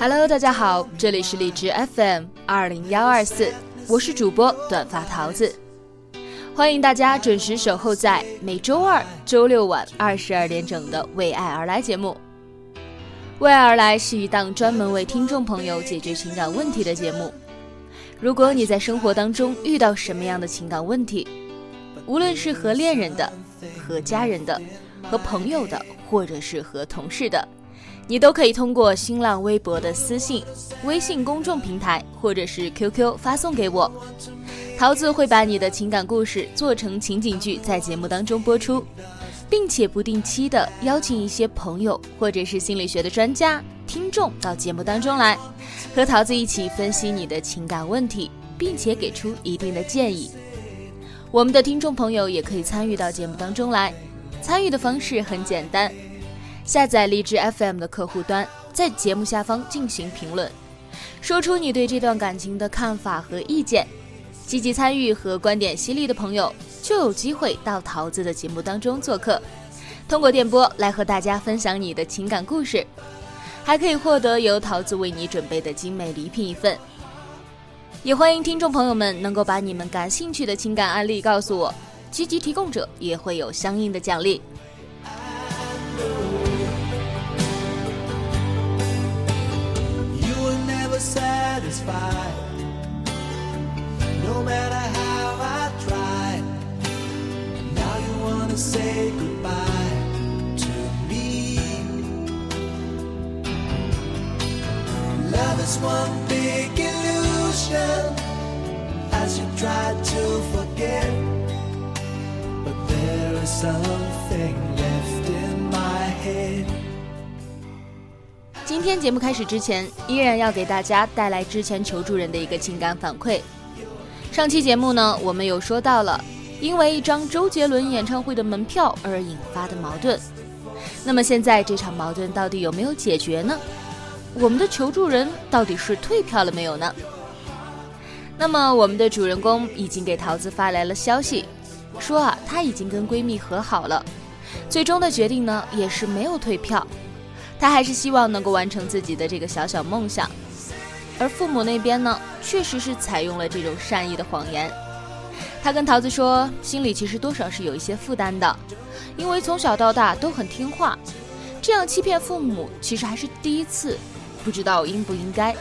Hello，大家好，这里是荔枝 FM 二零幺二四，我是主播短发桃子，欢迎大家准时守候在每周二、周六晚二十二点整的《为爱而来》节目。为爱而来是一档专门为听众朋友解决情感问题的节目。如果你在生活当中遇到什么样的情感问题，无论是和恋人的、和家人的、和朋友的，或者是和同事的。你都可以通过新浪微博的私信、微信公众平台或者是 QQ 发送给我，桃子会把你的情感故事做成情景剧，在节目当中播出，并且不定期的邀请一些朋友或者是心理学的专家、听众到节目当中来，和桃子一起分析你的情感问题，并且给出一定的建议。我们的听众朋友也可以参与到节目当中来，参与的方式很简单。下载荔枝 FM 的客户端，在节目下方进行评论，说出你对这段感情的看法和意见。积极参与和观点犀利的朋友，就有机会到桃子的节目当中做客，通过电波来和大家分享你的情感故事，还可以获得由桃子为你准备的精美礼品一份。也欢迎听众朋友们能够把你们感兴趣的情感案例告诉我，积极提供者也会有相应的奖励。Satisfied. No matter how I try, now you wanna say goodbye to me. Love is one big illusion as you try to forget. But there is something 今天节目开始之前，依然要给大家带来之前求助人的一个情感反馈。上期节目呢，我们有说到了因为一张周杰伦演唱会的门票而引发的矛盾。那么现在这场矛盾到底有没有解决呢？我们的求助人到底是退票了没有呢？那么我们的主人公已经给桃子发来了消息，说啊，他已经跟闺蜜和好了，最终的决定呢也是没有退票。他还是希望能够完成自己的这个小小梦想，而父母那边呢，确实是采用了这种善意的谎言。他跟桃子说，心里其实多少是有一些负担的，因为从小到大都很听话，这样欺骗父母其实还是第一次，不知道应不应该。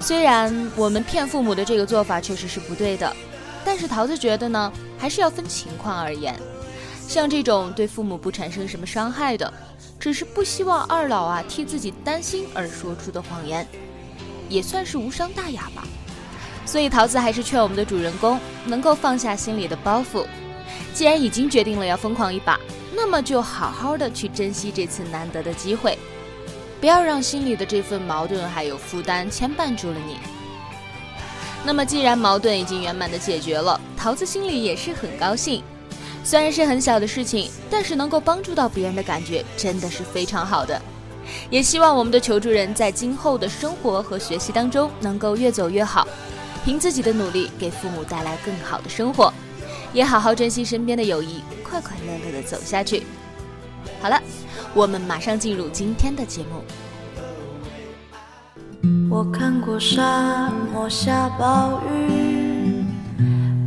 虽然我们骗父母的这个做法确实是不对的，但是桃子觉得呢，还是要分情况而言，像这种对父母不产生什么伤害的。只是不希望二老啊替自己担心而说出的谎言，也算是无伤大雅吧。所以桃子还是劝我们的主人公能够放下心里的包袱，既然已经决定了要疯狂一把，那么就好好的去珍惜这次难得的机会，不要让心里的这份矛盾还有负担牵绊住了你。那么既然矛盾已经圆满的解决了，桃子心里也是很高兴。虽然是很小的事情，但是能够帮助到别人的感觉真的是非常好的。也希望我们的求助人在今后的生活和学习当中能够越走越好，凭自己的努力给父母带来更好的生活，也好好珍惜身边的友谊，快快乐乐的走下去。好了，我们马上进入今天的节目。我看过沙漠下暴雨。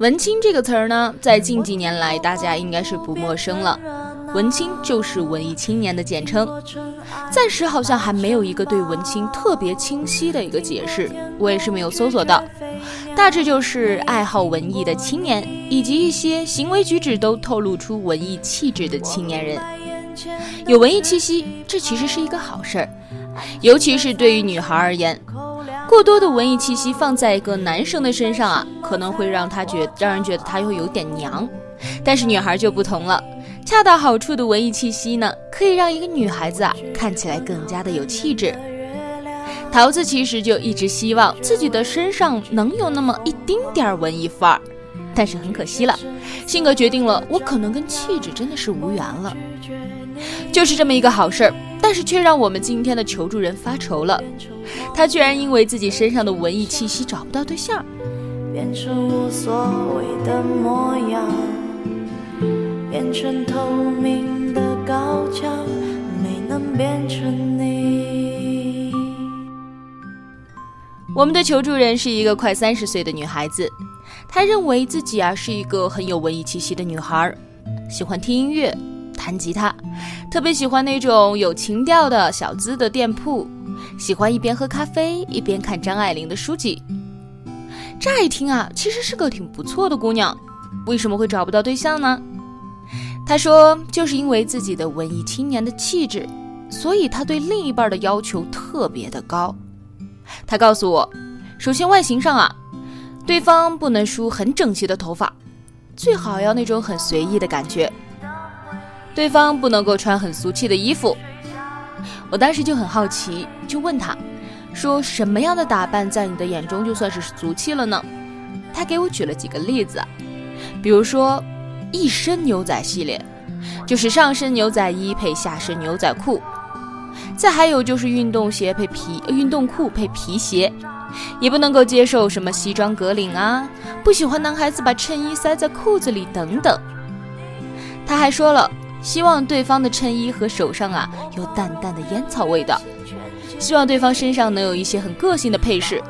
文青这个词儿呢，在近几年来，大家应该是不陌生了。文青就是文艺青年的简称，暂时好像还没有一个对文青特别清晰的一个解释，我也是没有搜索到。大致就是爱好文艺的青年，以及一些行为举止都透露出文艺气质的青年人。有文艺气息，这其实是一个好事儿，尤其是对于女孩而言，过多的文艺气息放在一个男生的身上啊，可能会让他觉让人觉得他又有点娘。但是女孩就不同了。恰到好处的文艺气息呢，可以让一个女孩子啊看起来更加的有气质。桃子其实就一直希望自己的身上能有那么一丁点儿文艺范儿，但是很可惜了，性格决定了我可能跟气质真的是无缘了。就是这么一个好事儿，但是却让我们今天的求助人发愁了，他居然因为自己身上的文艺气息找不到对象，变成无所谓的模样。变成透明的高墙，没能变成你。我们的求助人是一个快三十岁的女孩子，她认为自己啊是一个很有文艺气息的女孩，喜欢听音乐、弹吉他，特别喜欢那种有情调的小资的店铺，喜欢一边喝咖啡一边看张爱玲的书籍。乍一听啊，其实是个挺不错的姑娘，为什么会找不到对象呢？他说：“就是因为自己的文艺青年的气质，所以他对另一半的要求特别的高。他告诉我，首先外形上啊，对方不能梳很整齐的头发，最好要那种很随意的感觉。对方不能够穿很俗气的衣服。我当时就很好奇，就问他，说什么样的打扮在你的眼中就算是俗气了呢？他给我举了几个例子，比如说。”一身牛仔系列，就是上身牛仔衣配下身牛仔裤，再还有就是运动鞋配皮运动裤配皮鞋，也不能够接受什么西装革领啊，不喜欢男孩子把衬衣塞在裤子里等等。他还说了，希望对方的衬衣和手上啊有淡淡的烟草味道，希望对方身上能有一些很个性的配饰，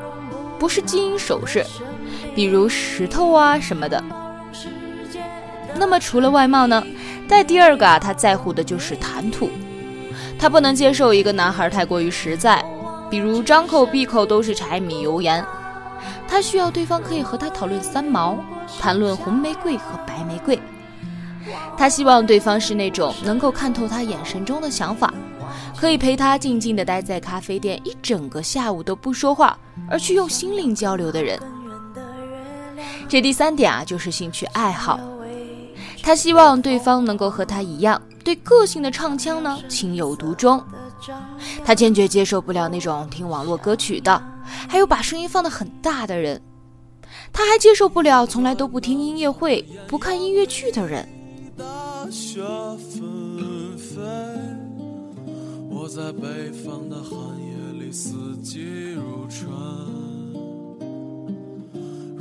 不是金银首饰，比如石头啊什么的。那么除了外貌呢？在第二个啊，他在乎的就是谈吐。他不能接受一个男孩太过于实在，比如张口闭口都是柴米油盐。他需要对方可以和他讨论三毛，谈论红玫瑰和白玫瑰。他希望对方是那种能够看透他眼神中的想法，可以陪他静静地待在咖啡店一整个下午都不说话，而去用心灵交流的人。这第三点啊，就是兴趣爱好。他希望对方能够和他一样，对个性的唱腔呢情有独钟。他坚决接受不了那种听网络歌曲的，还有把声音放得很大的人。他还接受不了从来都不听音乐会、不看音乐剧的人。我在北方的寒夜里四季如春。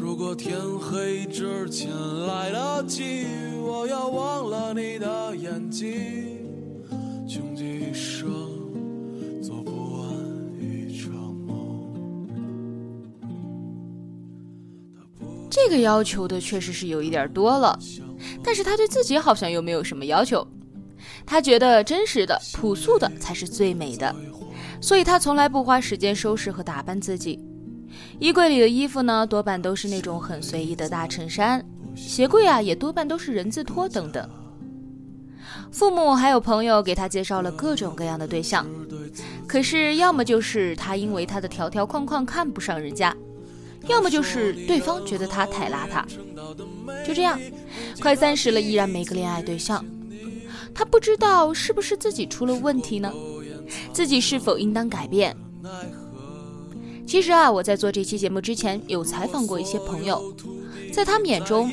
如果天黑之前来得及，我要忘了你的眼睛，穷极一生做不完一场梦。这个要求的确实是有一点多了，但是他对自己好像又没有什么要求。他觉得真实的、朴素的才是最美的，所以他从来不花时间收拾和打扮自己。衣柜里的衣服呢，多半都是那种很随意的大衬衫，鞋柜啊也多半都是人字拖等等。父母还有朋友给他介绍了各种各样的对象，可是要么就是他因为他的条条框框看不上人家，要么就是对方觉得他太邋遢。就这样，快三十了依然没个恋爱对象，他不知道是不是自己出了问题呢？自己是否应当改变？其实啊，我在做这期节目之前有采访过一些朋友，在他们眼中，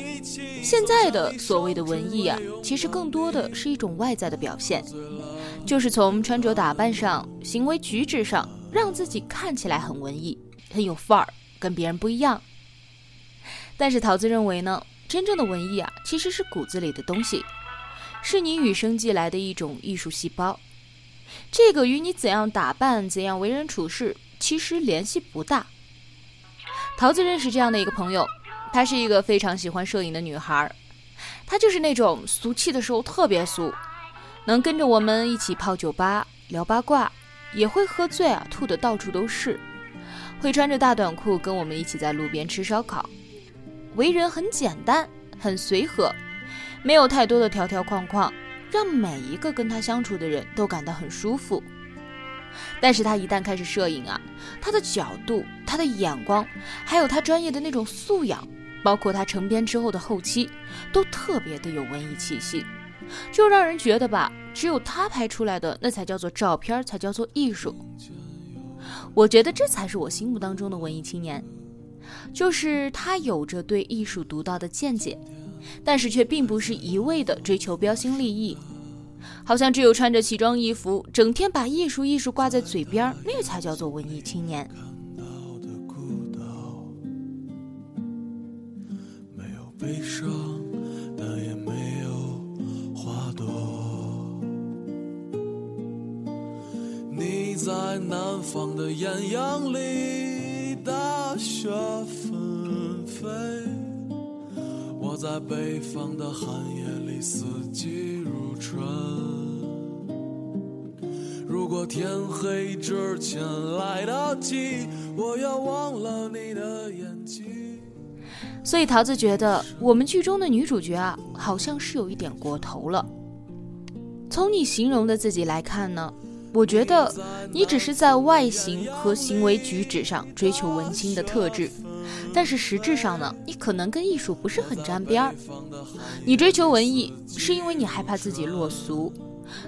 现在的所谓的文艺啊，其实更多的是一种外在的表现，就是从穿着打扮上、行为举止上，让自己看起来很文艺、很有范儿，跟别人不一样。但是桃子认为呢，真正的文艺啊，其实是骨子里的东西，是你与生俱来的一种艺术细胞。这个与你怎样打扮、怎样为人处事，其实联系不大。桃子认识这样的一个朋友，她是一个非常喜欢摄影的女孩，她就是那种俗气的时候特别俗，能跟着我们一起泡酒吧聊八卦，也会喝醉啊吐的到处都是，会穿着大短裤跟我们一起在路边吃烧烤，为人很简单，很随和，没有太多的条条框框。让每一个跟他相处的人都感到很舒服。但是他一旦开始摄影啊，他的角度、他的眼光，还有他专业的那种素养，包括他成片之后的后期，都特别的有文艺气息，就让人觉得吧，只有他拍出来的那才叫做照片，才叫做艺术。我觉得这才是我心目当中的文艺青年，就是他有着对艺术独到的见解。但是却并不是一味的追求标新立异，好像只有穿着奇装异服，整天把艺术艺术挂在嘴边，那才叫做文艺青年。没有悲伤，但也没有花朵。你在南方的艳阳里，大雪纷飞。在北方的寒夜里，四季如春。如果天黑之前来得及，我要忘了你的眼睛。所以桃子觉得，我们剧中的女主角啊，好像是有一点过头了。从你形容的自己来看呢，我觉得你只是在外形和行为举止上追求文青的特质。但是实质上呢，你可能跟艺术不是很沾边儿。你追求文艺，是因为你害怕自己落俗，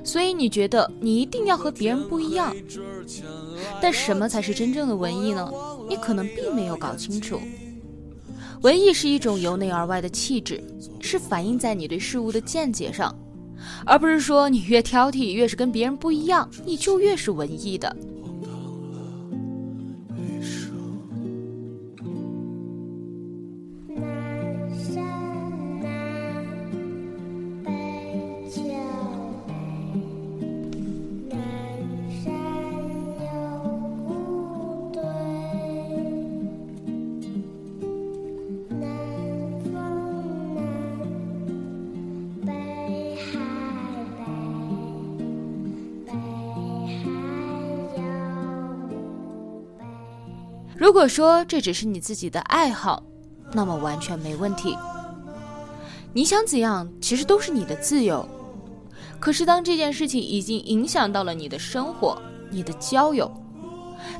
所以你觉得你一定要和别人不一样。但什么才是真正的文艺呢？你可能并没有搞清楚。文艺是一种由内而外的气质，是反映在你对事物的见解上，而不是说你越挑剔，越是跟别人不一样，你就越是文艺的。如果说这只是你自己的爱好，那么完全没问题。你想怎样，其实都是你的自由。可是当这件事情已经影响到了你的生活、你的交友，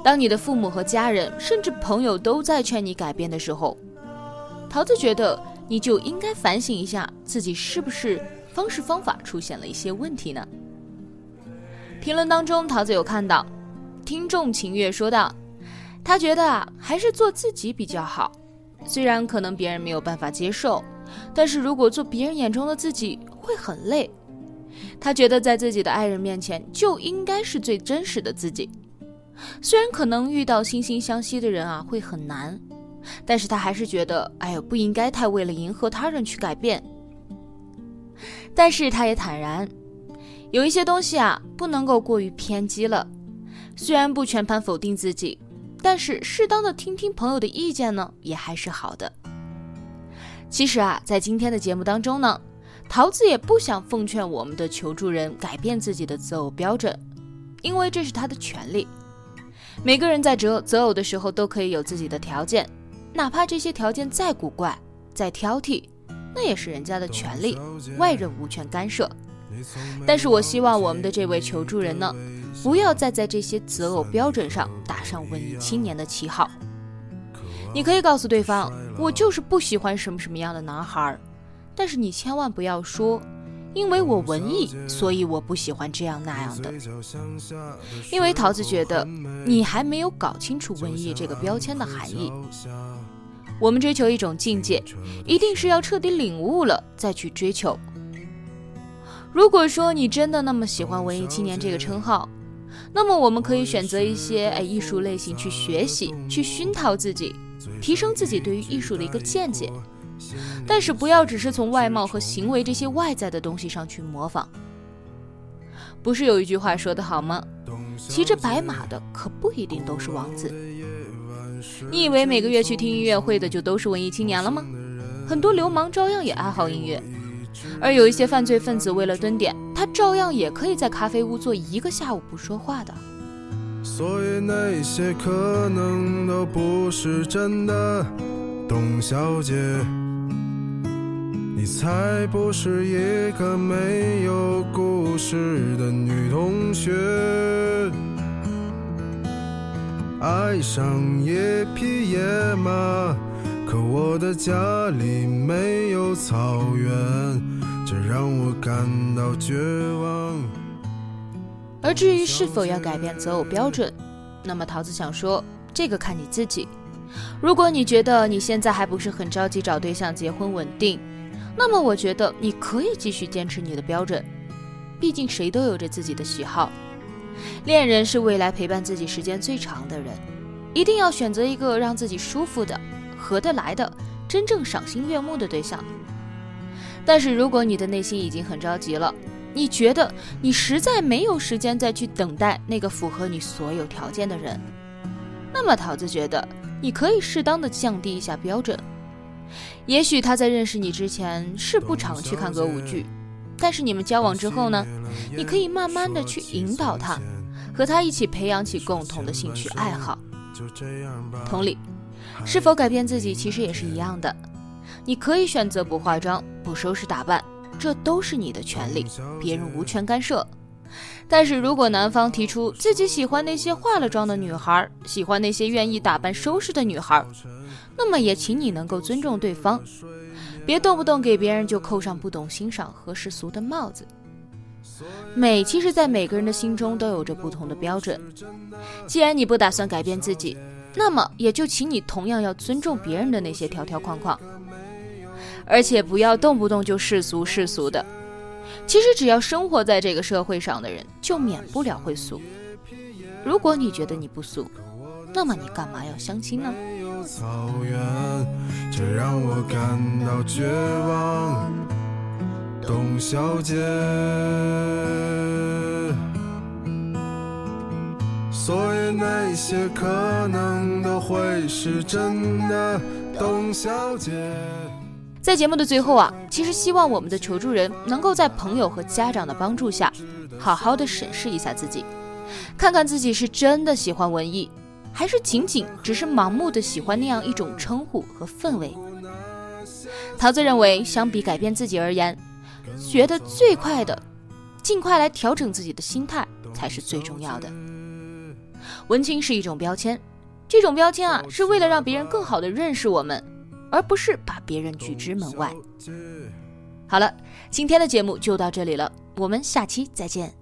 当你的父母和家人，甚至朋友都在劝你改变的时候，桃子觉得你就应该反省一下自己是不是方式方法出现了一些问题呢？评论当中，桃子有看到听众秦月说道。他觉得啊，还是做自己比较好。虽然可能别人没有办法接受，但是如果做别人眼中的自己会很累。他觉得在自己的爱人面前就应该是最真实的自己。虽然可能遇到惺惺相惜的人啊会很难，但是他还是觉得，哎呦，不应该太为了迎合他人去改变。但是他也坦然，有一些东西啊不能够过于偏激了。虽然不全盘否定自己。但是适当的听听朋友的意见呢，也还是好的。其实啊，在今天的节目当中呢，桃子也不想奉劝我们的求助人改变自己的择偶标准，因为这是他的权利。每个人在择择偶的时候都可以有自己的条件，哪怕这些条件再古怪、再挑剔，那也是人家的权利，外人无权干涉。但是我希望我们的这位求助人呢。不要再在这些择偶标准上打上文艺青年的旗号。你可以告诉对方，我就是不喜欢什么什么样的男孩，但是你千万不要说，因为我文艺，所以我不喜欢这样那样的。因为桃子觉得你还没有搞清楚文艺这个标签的含义。我们追求一种境界，一定是要彻底领悟了再去追求。如果说你真的那么喜欢文艺青年这个称号，那么我们可以选择一些哎艺术类型去学习，去熏陶自己，提升自己对于艺术的一个见解，但是不要只是从外貌和行为这些外在的东西上去模仿。不是有一句话说得好吗？骑着白马的可不一定都是王子。你以为每个月去听音乐会的就都是文艺青年了吗？很多流氓照样也爱好音乐，而有一些犯罪分子为了蹲点，他照样也可以在咖啡屋坐一个下午不说话的。所以那些可能都不是真的，董小姐，你才不是一个没有故事的女同学。爱上一匹野马，可我的家里没有草原，这让我感到绝望。而至于是否要改变择偶标准，那么桃子想说，这个看你自己。如果你觉得你现在还不是很着急找对象结婚稳定，那么我觉得你可以继续坚持你的标准，毕竟谁都有着自己的喜好。恋人是未来陪伴自己时间最长的人，一定要选择一个让自己舒服的、合得来的、真正赏心悦目的对象。但是如果你的内心已经很着急了，你觉得你实在没有时间再去等待那个符合你所有条件的人，那么桃子觉得你可以适当的降低一下标准。也许他在认识你之前是不常去看歌舞剧。但是你们交往之后呢？你可以慢慢的去引导他，和他一起培养起共同的兴趣爱好。同理，是否改变自己其实也是一样的。你可以选择不化妆、不收拾打扮，这都是你的权利，别人无权干涉。但是如果男方提出自己喜欢那些化了妆的女孩，喜欢那些愿意打扮收拾的女孩，那么也请你能够尊重对方。别动不动给别人就扣上不懂欣赏和世俗的帽子。美其实，在每个人的心中都有着不同的标准。既然你不打算改变自己，那么也就请你同样要尊重别人的那些条条框框，而且不要动不动就世俗世俗的。其实，只要生活在这个社会上的人，就免不了会俗。如果你觉得你不俗，那么你干嘛要相亲呢？草原，这让我感到绝望，董小姐。所以那些可能都会是真的，董小姐。在节目的最后啊，其实希望我们的求助人能够在朋友和家长的帮助下，好好的审视一下自己，看看自己是真的喜欢文艺。还是仅仅只是盲目的喜欢那样一种称呼和氛围。桃子认为，相比改变自己而言，学得最快的，尽快来调整自己的心态才是最重要的。文青是一种标签，这种标签啊，是为了让别人更好的认识我们，而不是把别人拒之门外。好了，今天的节目就到这里了，我们下期再见。